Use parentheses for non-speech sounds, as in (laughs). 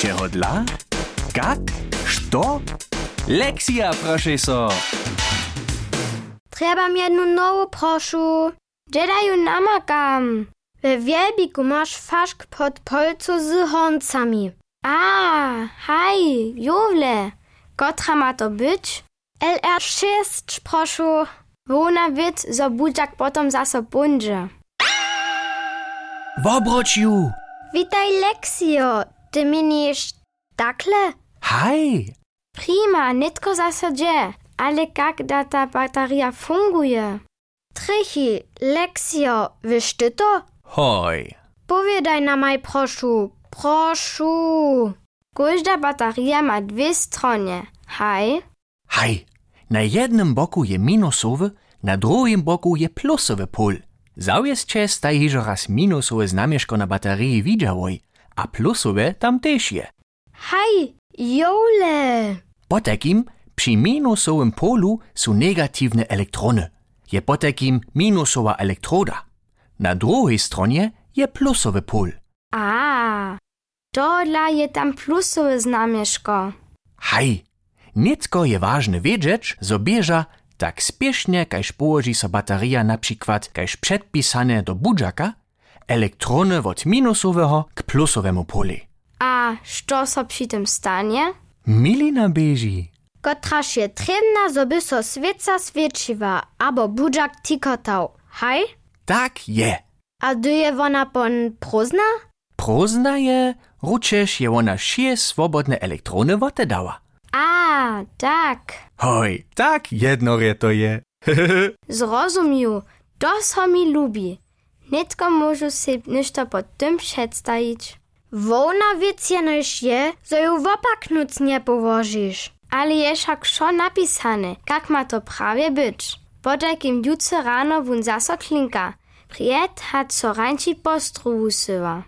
Čeho dla? Kak? Što? Lekcja, proszę so. Trebam jednu nowu proszu. Dżedaju namakam. We wielbiku masz faszk pod polcu z honcami. A, haj, jowle. Kotra ma to być? LR6, proszu. Wona wit, zo budziak potom zaso bundzie. Wobrociu! Witaj, Lexio. Ty takle? Hej! Prima, nitko zaso gdzie. Ale jak da ta bateria funguje? Trichy, Lexio, wiesz ty to? Hoj! Powiedaj na maj proszu, proszu. Każda bateria ma dwie strony. Haj? Hej! Na jednym boku je minusowy, na drugim boku je plusowy pól. Zaujezcie sta hižo raz minusowe znamieszko na baterii widziałoj, a plusowe tam też je. Haj, jole. Po takim przy minusowym polu są negatywne elektrony. Je po takim minusowa elektroda. Na drugiej stronie je plusowy pól. A, dodla je tam plusowe znamieszko. Hej, nicko je ważne wiedzieć, zo bieża tak spiesznie, kaž położy so bateria na przykład kaž przedpisane do budzaka, elektrony od minusowego k plusowemu polu. A, što so przy tym stanie? Milina beži. Kotraż je trebna, zoby so świeca świeciła, albo budzak tikotał. Haj? Tak je. A dyje wona pon prózna? Prózna je, ručeš je ona šie swobodne elektrony wote dała. A, tak. Hoj, tak jednorje to je. (laughs) Zrozumił. To so mi lubi. Nitko możu si ništo pod tym przedstawić. Wona wiecjenoś je, zo ju wopaknuc nie położysz. Ale je však šo napisane, jak ma to prawie być. Po takim jutce rano wun zaso klinka. Prijet hat so rańci postruwu syła.